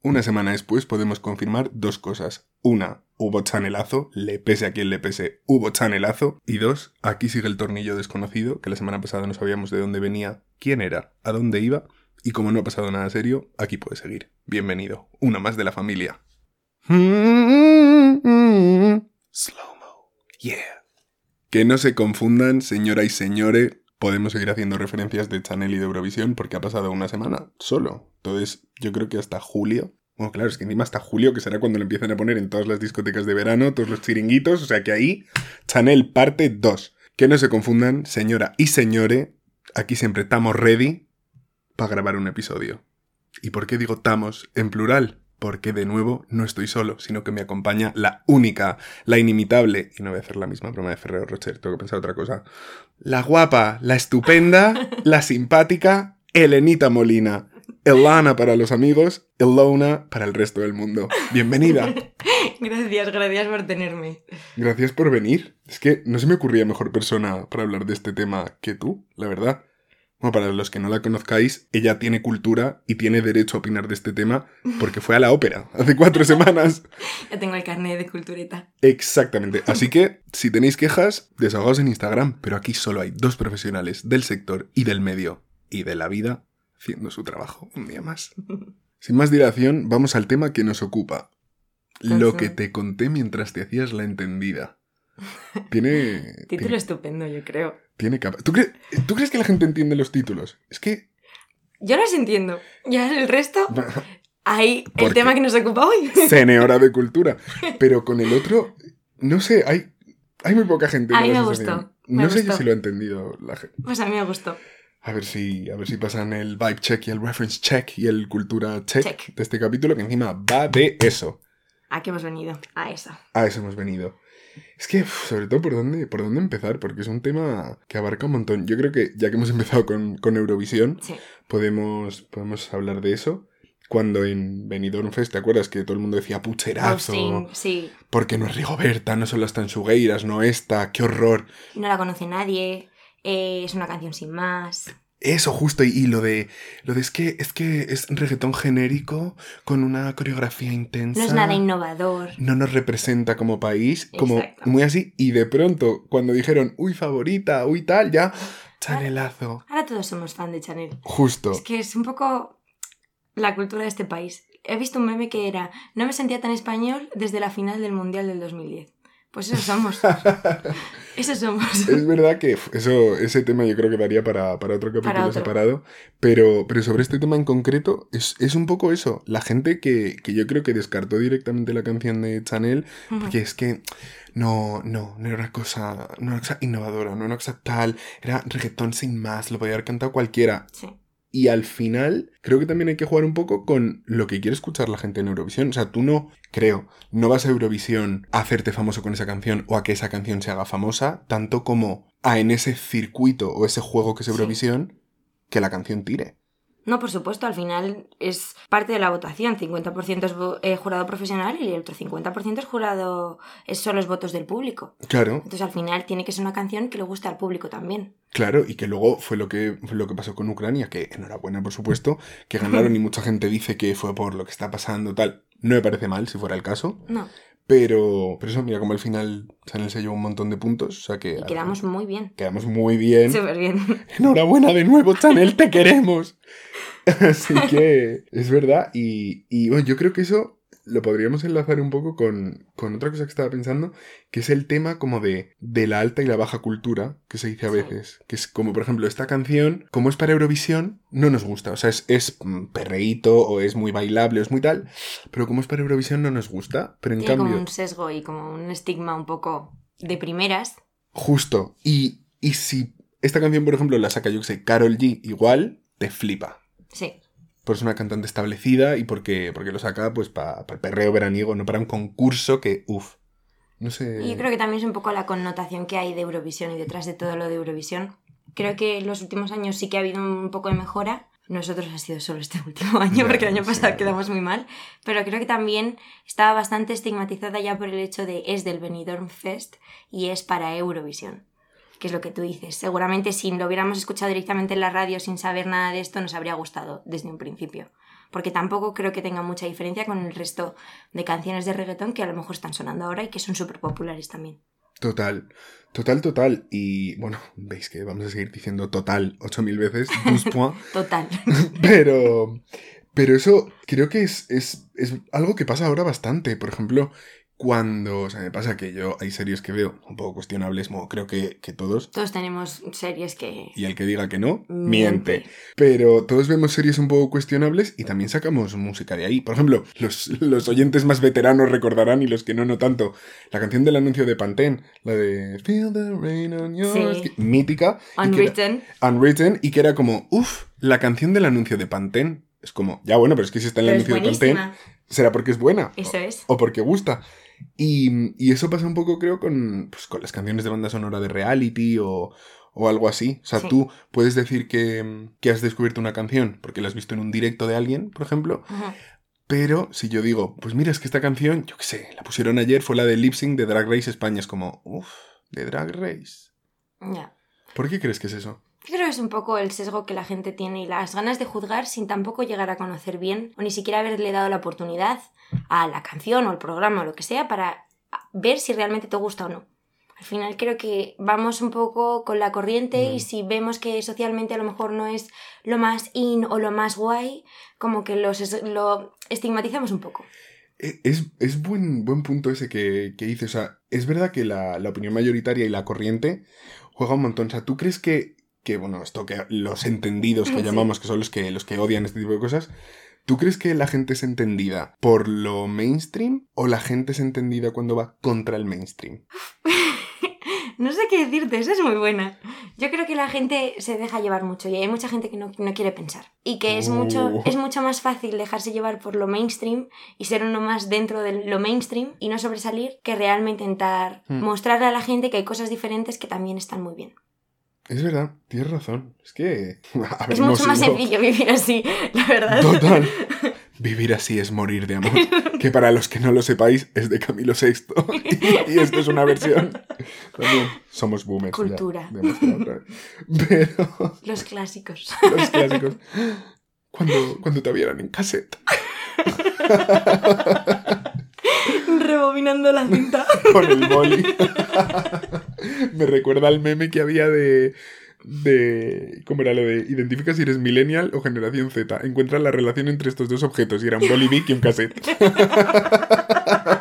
Una semana después podemos confirmar dos cosas. Una, hubo chanelazo, le pese a quien le pese, hubo chanelazo. Y dos, aquí sigue el tornillo desconocido, que la semana pasada no sabíamos de dónde venía, quién era, a dónde iba. Y como no ha pasado nada serio, aquí puede seguir. Bienvenido, una más de la familia. Slow-mo. Yeah. Que no se confundan, señora y señores, podemos seguir haciendo referencias de Chanel y de Eurovisión porque ha pasado una semana solo. Entonces, yo creo que hasta julio. Bueno, claro, es que encima hasta julio, que será cuando le empiezan a poner en todas las discotecas de verano, todos los chiringuitos, o sea que ahí, Chanel parte 2. Que no se confundan, señora y señore, aquí siempre estamos ready para grabar un episodio. ¿Y por qué digo estamos en plural? Porque de nuevo no estoy solo, sino que me acompaña la única, la inimitable, y no voy a hacer la misma broma de Ferrero Rocher, tengo que pensar otra cosa, la guapa, la estupenda, la simpática, Elenita Molina. Elana para los amigos, Elona para el resto del mundo. Bienvenida. Gracias, gracias por tenerme. Gracias por venir. Es que no se me ocurría mejor persona para hablar de este tema que tú, la verdad. Bueno, para los que no la conozcáis, ella tiene cultura y tiene derecho a opinar de este tema porque fue a la ópera hace cuatro semanas. Ya tengo el carnet de cultureta. Exactamente. Así que, si tenéis quejas, desahogaos en Instagram, pero aquí solo hay dos profesionales del sector y del medio y de la vida haciendo su trabajo un día más. Sin más dilación, vamos al tema que nos ocupa. Lo que te conté mientras te hacías la entendida. Tiene... Título tiene, estupendo, yo creo. tiene capa. ¿Tú, cre- ¿Tú crees que la gente entiende los títulos? Es que... Yo los entiendo. Ya el resto, ahí el tema que nos ocupa hoy. Cene hora de cultura. Pero con el otro, no sé, hay, hay muy poca gente. A mí me gustó, me No sé gustó. si lo ha entendido la gente. Pues a mí me gustó. A ver si, a ver si pasan el vibe check y el reference check y el cultura check, Check. de este capítulo, que encima va de eso. ¿A qué hemos venido? A eso. A eso hemos venido. Es que, sobre todo, ¿por dónde, ¿por dónde empezar? Porque es un tema que abarca un montón. Yo creo que, ya que hemos empezado con, con Eurovisión, Sí. podemos, podemos hablar de eso. Cuando en Benidorm Fest, ¿te acuerdas que todo el mundo decía pucherazo? Hosting, sí. Porque no es Rigoberta, no solo está en Sugueiras, no esta, qué horror. No la conoce nadie. Eh, es una canción sin más. Eso justo, y, y lo de lo de es que es que es reggaetón genérico con una coreografía intensa. No es nada innovador. No nos representa como país, como muy así. Y de pronto, cuando dijeron, uy, favorita, uy, tal, ya, chanelazo. Ahora todos somos fan de Chanel. Justo. Es que es un poco la cultura de este país. He visto un meme que era, no me sentía tan español desde la final del Mundial del 2010. Pues eso somos. eso somos. Es verdad que eso, ese tema yo creo que daría para, para otro capítulo Para otro. separado, pero, pero sobre este tema en concreto es, es un poco eso, la gente que, que yo creo que descartó directamente la canción de Chanel, porque es que no, no, no era una cosa, no era una cosa innovadora, no era una cosa tal, era reggaetón sin más, lo podía haber cantado cualquiera. Sí. Y al final, creo que también hay que jugar un poco con lo que quiere escuchar la gente en Eurovisión. O sea, tú no, creo, no vas a Eurovisión a hacerte famoso con esa canción o a que esa canción se haga famosa, tanto como a en ese circuito o ese juego que es Sí. Eurovisión, que la canción tire. No, por supuesto, al final es parte de la votación. 50% es eh, jurado profesional y el otro 50% es jurado, es son los votos del público. Claro, Entonces al final tiene que ser una canción que le guste al público también. claro, y que luego fue lo que, fue lo que pasó con Ucrania, que enhorabuena, por supuesto, que ganaron y mucha gente dice que fue por lo que está pasando, tal. No me parece mal si fuera el caso, No, pero, pero eso, mira, como al final Chanel se llevó un montón de puntos, o sea que... y quedamos muy bien. Quedamos muy bien. Súper bien. Enhorabuena de nuevo, Chanel, te queremos. Así que es verdad. Y, y, bueno, yo creo que eso lo podríamos enlazar un poco con, con otra cosa que estaba pensando, que es el tema como de, de la alta y la baja cultura, que se dice a veces. Que es como, por ejemplo, esta canción, como es para Eurovisión, no nos gusta. O sea, es, es mm, perreíto o es muy bailable o es muy tal, pero como es para Eurovisión no nos gusta. Pero en Tiene cambio... como un sesgo y como un estigma un poco de primeras. Justo. Y, y si esta canción, por ejemplo, la saca, yo que sé, Carol G, igual, te flipa. Sí. Por es una cantante establecida y porque, porque lo saca pues para el perreo veraniego, no para un concurso que, uff. No sé. Yo creo que también es un poco la connotación que hay de Eurovisión y detrás de todo lo de Eurovisión. Creo que en los últimos años sí que ha habido un poco de mejora. Nosotros ha sido solo este último año, porque el año pasado quedamos muy mal. Pero creo que también estaba bastante estigmatizada ya por el hecho de es del Benidorm Fest y es para Eurovisión. Que es lo que tú dices. Seguramente si lo hubiéramos escuchado directamente en la radio sin saber nada de esto, nos habría gustado desde un principio. porque tampoco creo que tenga mucha diferencia con el resto de canciones de reggaetón que a lo mejor están sonando ahora y que son súper populares también. Total, total, total. Y bueno, veis que vamos a seguir diciendo total 8000 veces. Total. Pero, pero eso creo que es, es, es algo que pasa ahora bastante. Por ejemplo, cuando, o sea, me pasa que yo hay series que veo un poco cuestionables, como creo que, que todos, Todos tenemos series que... y el que diga que no, Miente. miente. Pero todos vemos series un poco cuestionables y también sacamos música de ahí. Por ejemplo, los, los oyentes más veteranos recordarán y los que no, no tanto. La canción del anuncio de Pantene, la de Feel the rain on your Sí. skin", mítica. y que era- Unwritten. Unwritten, y que era como, uff, la canción del anuncio de Pantene. Es como, ya bueno, pero es que si está en el Pero anuncio de Pantene, será porque es buena. Eso es. O porque gusta. Y, y eso pasa un poco, creo, con, pues, con las canciones de banda sonora de reality o, o algo así. O sea, Sí. tú puedes decir que, que has descubierto una canción porque la has visto en un directo de alguien, por ejemplo. Pero si yo digo, pues mira, es que esta canción, yo qué sé, la pusieron ayer, fue la de Lip Sync de Drag Race España. Es como, uff, de Drag Race. Ya. ¿Por qué crees que es eso? Creo que es un poco el sesgo que la gente tiene y las ganas de juzgar sin tampoco llegar a conocer bien o ni siquiera haberle dado la oportunidad a la canción o el programa o lo que sea para ver si realmente te gusta o no. Al final creo que vamos un poco con la corriente Mm. y si vemos que socialmente a lo mejor no es lo más in o lo más guay, como que lo, ses- lo estigmatizamos un poco. E- Es, es buen, buen punto ese que, que dices. O sea, es verdad que la, la opinión mayoritaria y la corriente juega un montón. O sea, ¿tú crees que, que bueno, esto que los entendidos que Sí. llamamos, que son los que, los que odian este tipo de cosas, ¿tú crees que la gente es entendida por lo mainstream o la gente es entendida cuando va contra el mainstream? No sé qué decirte, esa es muy buena. Yo creo que la gente se deja llevar mucho y hay mucha gente que no, no quiere pensar. Y que es mucho, Oh. es mucho más fácil dejarse llevar por lo mainstream y ser uno más dentro de lo mainstream y no sobresalir que realmente intentar Hmm. mostrarle a la gente que hay cosas diferentes que también están muy bien. Es verdad, tienes razón. Es que... es mucho más sencillo vivir así, la verdad. Total. Vivir así es morir de amor. Que para los que no lo sepáis, es de Camilo VI. Y, y esto es una versión. También somos boomers. ya, Cultura. otra vez. Pero Los clásicos. los clásicos. Cuando, cuando te vieran en cassette. Rebobinando la cinta. Con el boli. Me recuerda al meme que había de. De. ¿Cómo era lo de? Identifica si eres millennial o generación Z. Encuentra la relación entre estos dos objetos. Y era un boli Bic y un cassette.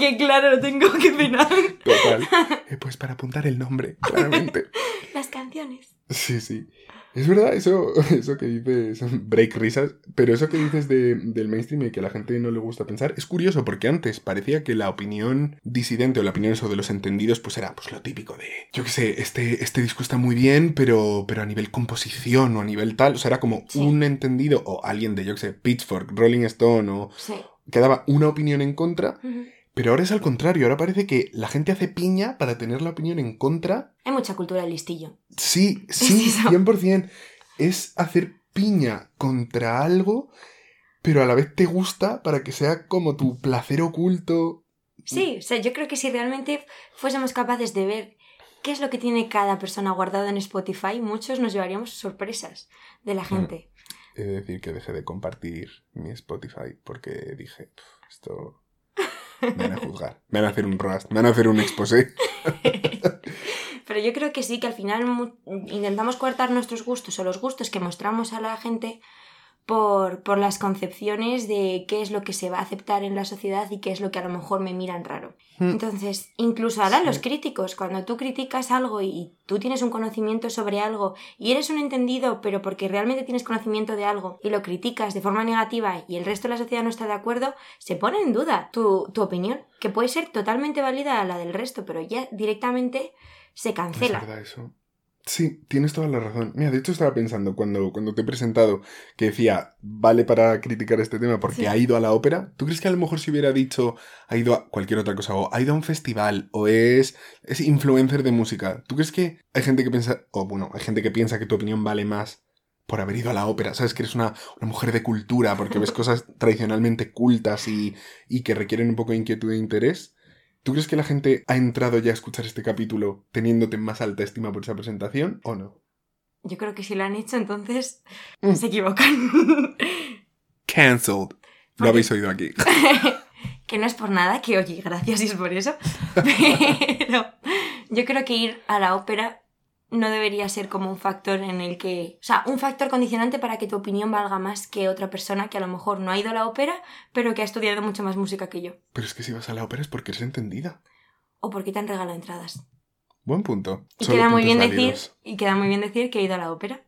que claro, lo tengo que penar. Total. Eh, pues para apuntar el nombre, claramente. Las canciones. Sí, sí. Es verdad, eso, eso que dices, break risas, pero eso que dices de- del mainstream y que a la gente no le gusta pensar, es curioso porque antes parecía que la opinión disidente o la opinión eso de los entendidos pues era pues lo típico de, yo qué sé, este, este disco está muy bien, pero, pero a nivel composición o a nivel tal, o sea, era como Sí. un entendido o alguien de, yo qué sé, Pitchfork, Rolling Stone o Sí. que daba una opinión en contra. Pero ahora es al contrario, ahora parece que la gente hace piña para tener la opinión en contra Hay mucha cultura del listillo. Sí, sí, eso. 100%. Es hacer piña contra algo, pero a la vez te gusta para que sea como tu placer oculto. Sí, o sea, yo creo que si realmente fuésemos capaces de ver qué es lo que tiene cada persona guardado en Spotify, muchos nos llevaríamos sorpresas de la gente. He de decir que dejé de compartir mi Spotify porque dije, "Pf, esto... Me van a juzgar, me van a hacer un roast, me van a hacer un exposé. Pero yo creo que sí, que al final intentamos coartar nuestros gustos o los gustos que mostramos a la gente por, por las concepciones de qué es lo que se va a aceptar en la sociedad y qué es lo que a lo mejor me miran raro. Hmm. Entonces, incluso ahora Sí. los críticos, cuando tú criticas algo y tú tienes un conocimiento sobre algo y eres un entendido, pero porque realmente tienes conocimiento de algo y lo criticas de forma negativa y el resto de la sociedad no está de acuerdo, se pone en duda tu, tu opinión, que puede ser totalmente válida a la del resto, pero ya directamente se Es cancela. verdad eso. Sí, tienes toda la razón. Mira, de hecho estaba pensando cuando, cuando te he presentado que decía, vale para criticar este tema porque Sí. ha ido a la ópera. ¿Tú crees que a lo mejor si hubiera dicho, ha ido a cualquier otra cosa, o ha ido a un festival, o es, es influencer de música? ¿Tú crees que hay gente que piensa, o bueno, hay gente que piensa que tu opinión vale más por haber ido a la ópera? ¿Sabes? Que eres una, una mujer de cultura porque ves cosas tradicionalmente cultas y, y que requieren un poco de inquietud e interés. ¿Tú crees que la gente ha entrado ya a escuchar este capítulo teniéndote en más alta estima por esa presentación o no? Yo creo que si lo han hecho, entonces se equivocan. Cancelled. Lo habéis oído aquí. que no es por nada, que oye, gracias y es por eso. Pero yo creo que ir a la ópera no debería ser como un factor en el que. O sea, un factor condicionante para que tu opinión valga más que otra persona que a lo mejor no ha ido a la ópera, pero que ha estudiado mucho más música que yo. Pero es que si vas a la ópera es porque eres entendida. O porque te han regalado entradas. Buen punto. Y Solo queda muy bien decir. Y queda muy bien decir que he ido a la ópera.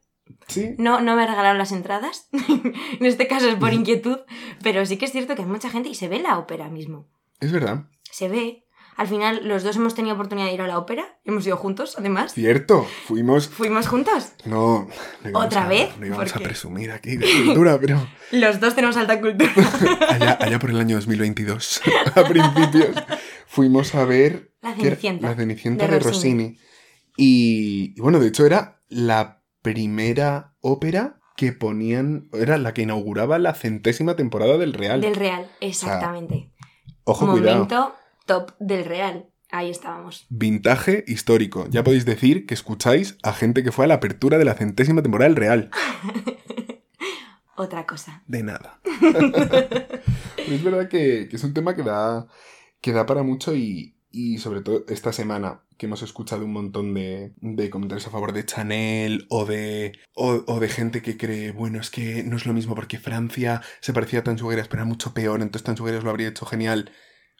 Sí. No, no me regalaron las entradas. en este caso es por inquietud. Pero sí que es cierto que hay mucha gente y se ve la ópera mismo. Es verdad. Se ve. Al final, los dos hemos tenido oportunidad de ir a la ópera. Hemos ido juntos, además. Cierto. Fuimos. Fuimos juntos. No. ¿Otra a- vez? No íbamos ¿Por a presumir aquí de cultura, pero. Los dos tenemos alta cultura. Allá, allá por el año 2022, a principios, fuimos a ver. La. Cenicienta, La Cenicienta de de, Rossini. Rossini. Y, y bueno, de hecho era la primera ópera que ponían. Era la que inauguraba la centésima temporada del Real. Del Real, exactamente. Ojo, cuidado. Top del Real. Ahí estábamos. Vintaje histórico. Ya podéis decir que escucháis a gente que fue a la apertura de la centésima temporada del Real. Otra cosa. De nada. Es verdad que, que es un tema que da, que da para mucho y, y sobre todo esta semana que hemos escuchado un montón de, de comentarios a favor de Chanel o de, o, o de gente que cree, bueno, es que no es lo mismo porque Francia se parecía a Tansugueras, pero era mucho peor, entonces Tansugueras lo habría hecho genial.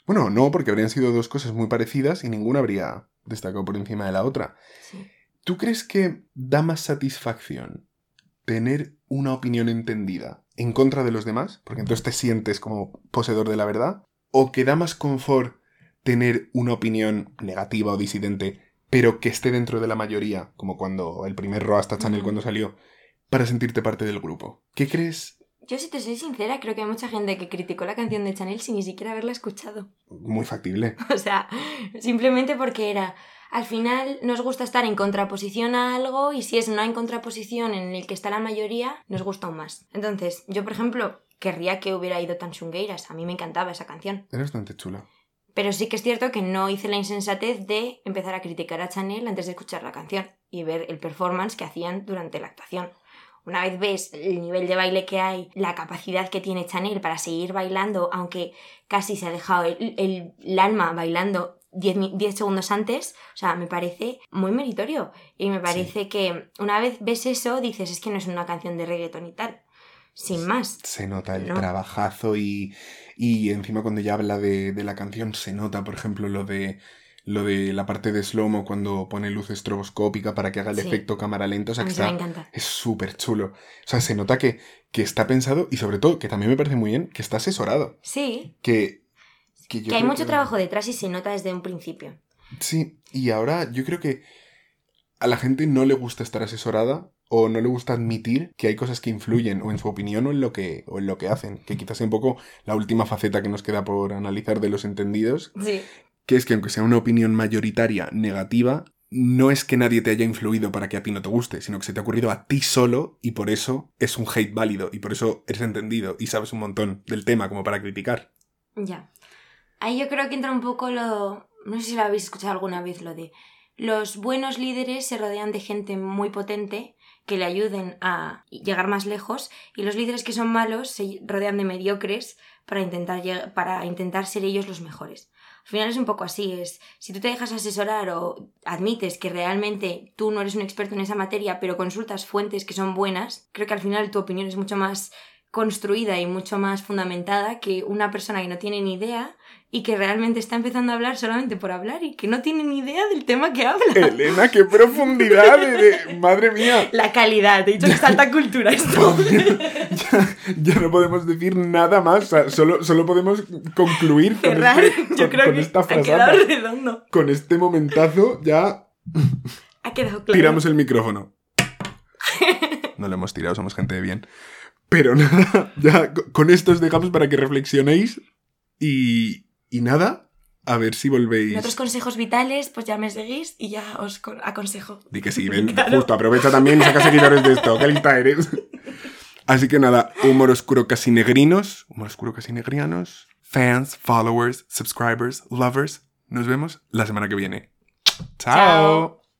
Bueno, no, porque habrían sido dos cosas muy parecidas y ninguna habría destacado por encima de la otra. Sí. ¿Tú crees que da más satisfacción tener una opinión entendida en contra de los demás? Porque entonces te sientes como poseedor de la verdad. ¿O que da más confort tener una opinión negativa o disidente, pero que esté dentro de la mayoría, como cuando el primer Roast Chanel Ujú. cuando salió, para sentirte parte del grupo? ¿Qué crees? Yo, si te soy sincera, creo que hay mucha gente que criticó la canción de Chanel sin ni siquiera haberla escuchado. Muy factible. O sea, simplemente porque era. Al final nos gusta estar en contraposición a algo y si es no en contraposición en el que está la mayoría, nos gusta aún más. Entonces, yo por ejemplo, querría que hubiera ido tan chungueiras. A mí me encantaba esa canción. Era bastante chula. Pero sí que es cierto que no hice la insensatez de empezar a criticar a Chanel antes de escuchar la canción y ver el performance que hacían durante la actuación. Una vez ves el nivel de baile que hay, la capacidad que tiene Chanel para seguir bailando, aunque casi se ha dejado el, el- el alma bailando 10, mi- 10 segundos antes, o sea, me parece muy meritorio. Y me parece que una vez ves eso, dices, es que no es una canción de reggaeton y tal. Sin más. Se nota el No. trabajazo y, y encima cuando ya habla de, de la canción se nota, por ejemplo, lo de lo de la parte de slow cuando pone luz estroboscópica para que haga el Sí. efecto cámara lenta. O sea, que me es súper chulo. O sea, se nota que, que está pensado y sobre todo, que también me parece muy bien, que está asesorado. Sí, Que, que, yo que hay mucho trabajo detrás y se nota desde un principio. Sí, y ahora yo creo que a la gente no le gusta estar asesorada o no le gusta admitir que hay cosas que influyen o en su opinión o en lo que, o en lo que hacen, que quizás sea un poco la última faceta que nos queda por analizar de los entendidos, Sí. Que es que aunque sea una opinión mayoritaria negativa, no es que nadie te haya influido para que a ti no te guste, sino que se te ha ocurrido a ti solo y por eso es un hate válido y por eso eres entendido y sabes un montón del tema como para criticar. Ya. Ahí yo creo que entra un poco lo... No sé si lo habéis escuchado alguna vez, lo de... Los buenos líderes se rodean de gente muy potente que le ayuden a llegar más lejos y los líderes que son malos se rodean de mediocres para intentar, para intentar ser ellos los mejores. Al final es un poco así, es si tú te dejas asesorar o admites que realmente tú no eres un experto en esa materia, pero consultas fuentes que son buenas, creo que al final tu opinión es mucho más construida y mucho más fundamentada que una persona que no tiene ni idea y que realmente está empezando a hablar solamente por hablar y que no tiene ni idea del tema que habla. Elena, qué profundidad de, de- madre mía. La calidad, he dicho que es alta cultura esto. ya, ya no podemos decir nada más, solo, solo podemos concluir con, este- yo con- creo con que esta frase. redondo. Con este momentazo ya Ha quedado claro. tiramos el micrófono. No lo hemos tirado, somos gente de bien. Pero nada, ya co- con esto os dejamos para que reflexionéis y, y nada, a ver si En volvéis. otros consejos vitales, pues ya me seguís y ya os con- aconsejo. Di que sí, ven, Claro. justo, aprovecha también y saca seguidores de esto, qué lista eres. Así que nada, humor oscuro casi negrinos, humor oscuro casi negrianos, fans, followers, subscribers, lovers. Nos vemos la semana que viene. Chao. Chao.